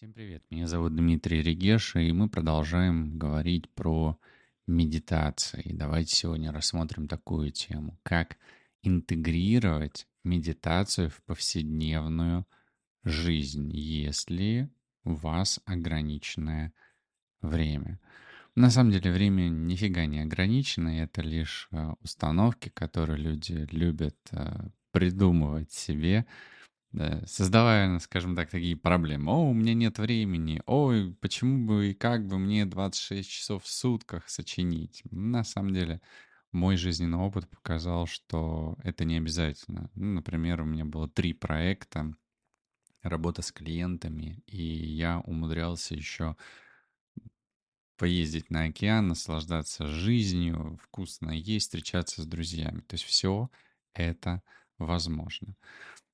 Всем привет, меня зовут Дмитрий Регеша, и мы продолжаем говорить про медитации. Давайте сегодня рассмотрим такую тему, как интегрировать медитацию в повседневную жизнь, если у вас ограниченное время. На самом деле время нифига не ограничено, это лишь э, установки, которые люди любят э, придумывать себе, да, создавая, скажем так, такие проблемы. О, у меня нет времени. Ой, почему бы и как бы мне 26 часов в сутках сочинить? На самом деле, мой жизненный опыт показал, что это не обязательно. Ну, например, у меня было три проекта, работа с клиентами, и я умудрялся еще поездить на океан, наслаждаться жизнью, вкусно есть, встречаться с друзьями. То есть все это возможно.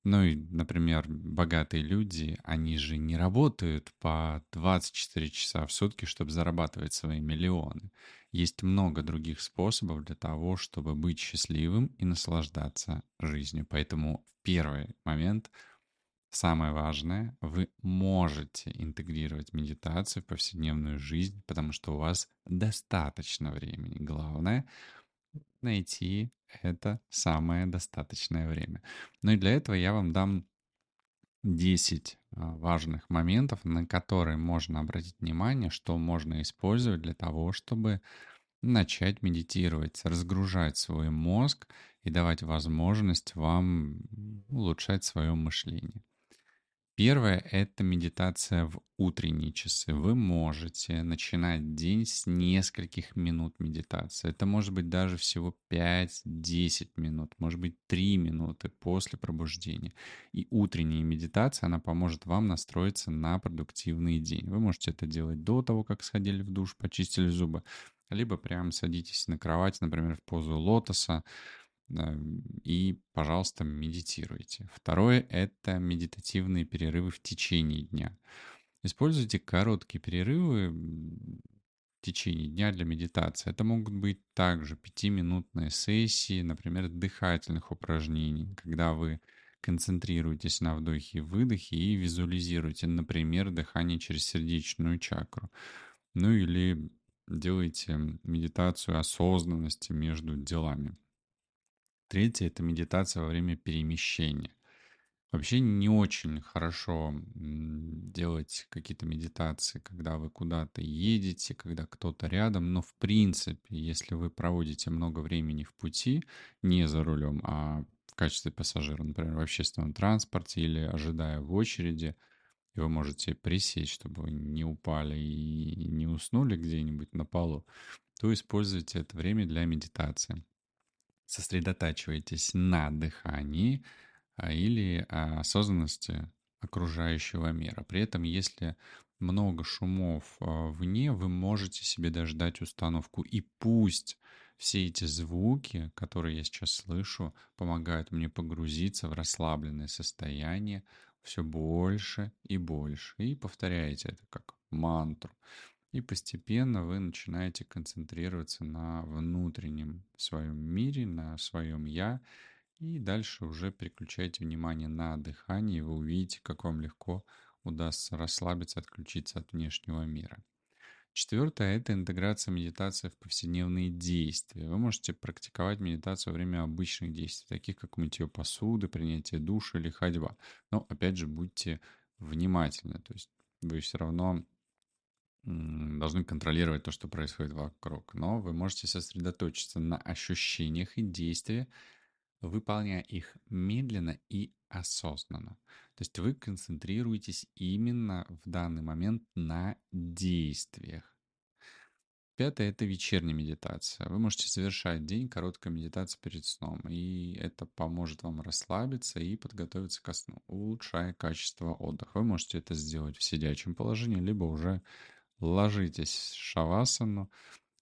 Ну и, например, богатые люди, они же не работают по 24 часа в сутки, чтобы зарабатывать свои миллионы. Есть много других способов для того, чтобы быть счастливым и наслаждаться жизнью. Поэтому в первый момент самое важное, вы можете интегрировать медитацию в повседневную жизнь, потому что у вас достаточно времени. Главное найти это самое достаточное время. Ну и для этого я вам дам 10 а, важных моментов, на которые можно обратить внимание, что можно использовать для того, чтобы начать медитировать, разгружать свой мозг и давать возможность вам улучшать свое мышление. Первое — это медитация в утренние часы. Вы можете начинать день с нескольких минут медитации. Это может быть даже всего 5-10 минут, может быть 3 минуты после пробуждения. И утренняя медитация, она поможет вам настроиться на продуктивный день. Вы можете это делать до того, как сходили в душ, почистили зубы, либо прямо садитесь на кровать, например, в позу лотоса, и, пожалуйста, медитируйте. Второе — это медитативные перерывы в течение дня. Используйте короткие перерывы в течение дня для медитации. Это могут быть также пятиминутные сессии, например, дыхательных упражнений, когда вы концентрируетесь на вдохе и выдохе и визуализируете, например, дыхание через сердечную чакру. Ну или делаете медитацию осознанности между делами. Третье — это медитация во время перемещения. Вообще не очень хорошо делать какие-то медитации, когда вы куда-то едете, когда кто-то рядом, но в принципе, если вы проводите много времени в пути, не за рулем, а в качестве пассажира, например, в общественном транспорте или ожидая в очереди, и вы можете присесть, чтобы вы не упали и не уснули где-нибудь на полу, то используйте это время для медитации сосредотачиваетесь на дыхании а, или а, осознанности окружающего мира. При этом, если много шумов а, вне, вы можете себе даже дать установку. И пусть все эти звуки, которые я сейчас слышу, помогают мне погрузиться в расслабленное состояние все больше и больше. И повторяете это как мантру. И постепенно вы начинаете концентрироваться на внутреннем своем мире, на своем «я», и дальше уже переключайте внимание на дыхание, и вы увидите, как вам легко удастся расслабиться, отключиться от внешнего мира. Четвертое – это интеграция медитации в повседневные действия. Вы можете практиковать медитацию во время обычных действий, таких как мытье посуды, принятие душа или ходьба. Но, опять же, будьте внимательны. То есть вы все равно должны контролировать то, что происходит вокруг. Но вы можете сосредоточиться на ощущениях и действиях, выполняя их медленно и осознанно. То есть вы концентрируетесь именно в данный момент на действиях. Пятое – это вечерняя медитация. Вы можете совершать день короткой медитации перед сном, и это поможет вам расслабиться и подготовиться ко сну, улучшая качество отдыха. Вы можете это сделать в сидячем положении, либо уже ложитесь шавасану.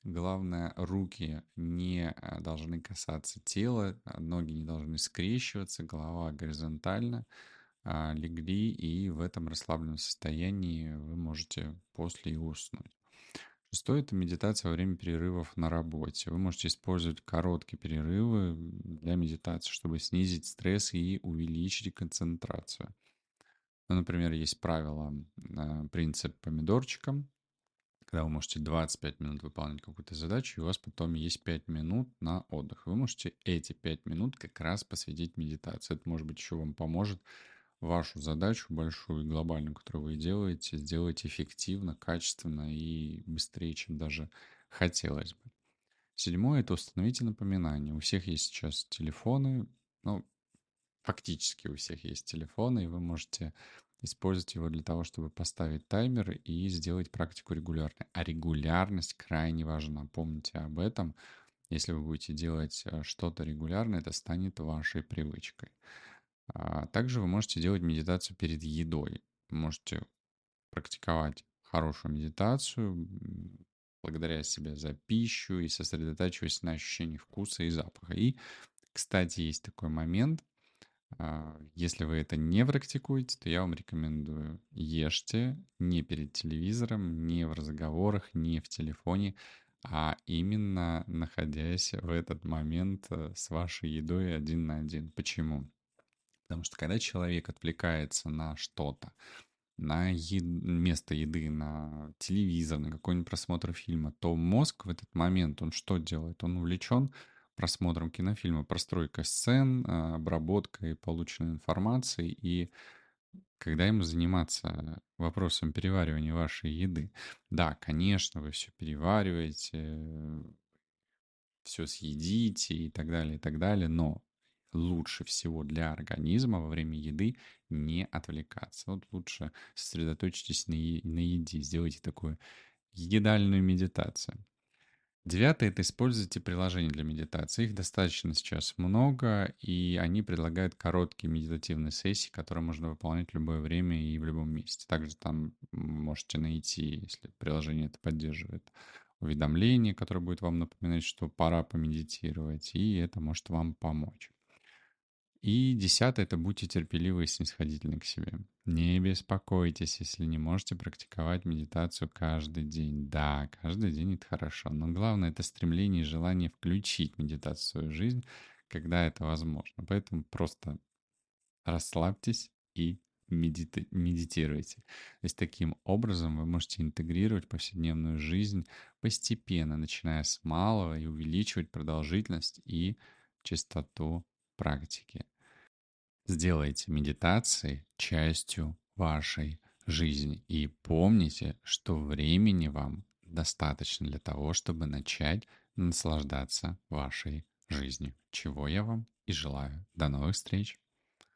Главное, руки не э, должны касаться тела, ноги не должны скрещиваться, голова горизонтально. А, легли, и в этом расслабленном состоянии вы можете после и уснуть. Шестое – это медитация во время перерывов на работе. Вы можете использовать короткие перерывы для медитации, чтобы снизить стресс и увеличить концентрацию. Ну, например, есть правило, э, принцип помидорчика, когда вы можете 25 минут выполнять какую-то задачу, и у вас потом есть 5 минут на отдых. Вы можете эти 5 минут как раз посвятить медитации. Это, может быть, еще вам поможет вашу задачу большую и глобальную, которую вы делаете, сделать эффективно, качественно и быстрее, чем даже хотелось бы. Седьмое – это установите напоминания. У всех есть сейчас телефоны, ну, фактически у всех есть телефоны, и вы можете использовать его для того, чтобы поставить таймер и сделать практику регулярной. А регулярность крайне важна. Помните об этом. Если вы будете делать э, что-то регулярно, это станет вашей привычкой. А также вы можете делать медитацию перед едой. можете практиковать хорошую медитацию, благодаря себе за пищу и сосредотачиваясь на ощущении вкуса и запаха. И, кстати, есть такой момент. А, если вы это не практикуете, то я вам рекомендую ешьте не перед телевизором, не в разговорах, не в телефоне, а именно находясь в этот момент э, с вашей едой один на один. Почему? Потому что когда человек отвлекается на что-то, на е... место еды, на телевизор, на какой-нибудь просмотр фильма, то мозг в этот момент, он что делает? Он увлечен просмотром кинофильма, простройкой сцен, а, обработкой полученной информации и когда ему заниматься вопросом переваривания вашей еды. Да, конечно, вы все перевариваете, все съедите и так далее, и так далее, но лучше всего для организма во время еды не отвлекаться. Вот лучше сосредоточьтесь на, на еде, сделайте такую едальную медитацию. Девятое – это используйте приложения для медитации. Их достаточно сейчас много, и они предлагают короткие медитативные сессии, которые можно выполнять в любое время и в любом месте. Также там можете найти, если приложение это поддерживает, уведомление, которое будет вам напоминать, что пора помедитировать, и это может вам помочь. И десятое – это будьте терпеливы и снисходительны к себе. Не беспокойтесь, если не можете практиковать медитацию каждый день. Да, каждый день это хорошо, но главное – это стремление и желание включить медитацию в свою жизнь, когда это возможно. Поэтому просто расслабьтесь и медити- медитируйте. То есть таким образом вы можете интегрировать повседневную жизнь постепенно, начиная с малого и увеличивать продолжительность и частоту практики. Сделайте медитации частью вашей жизни и помните, что времени вам достаточно для того, чтобы начать наслаждаться вашей жизнью, чего я вам и желаю. До новых встреч!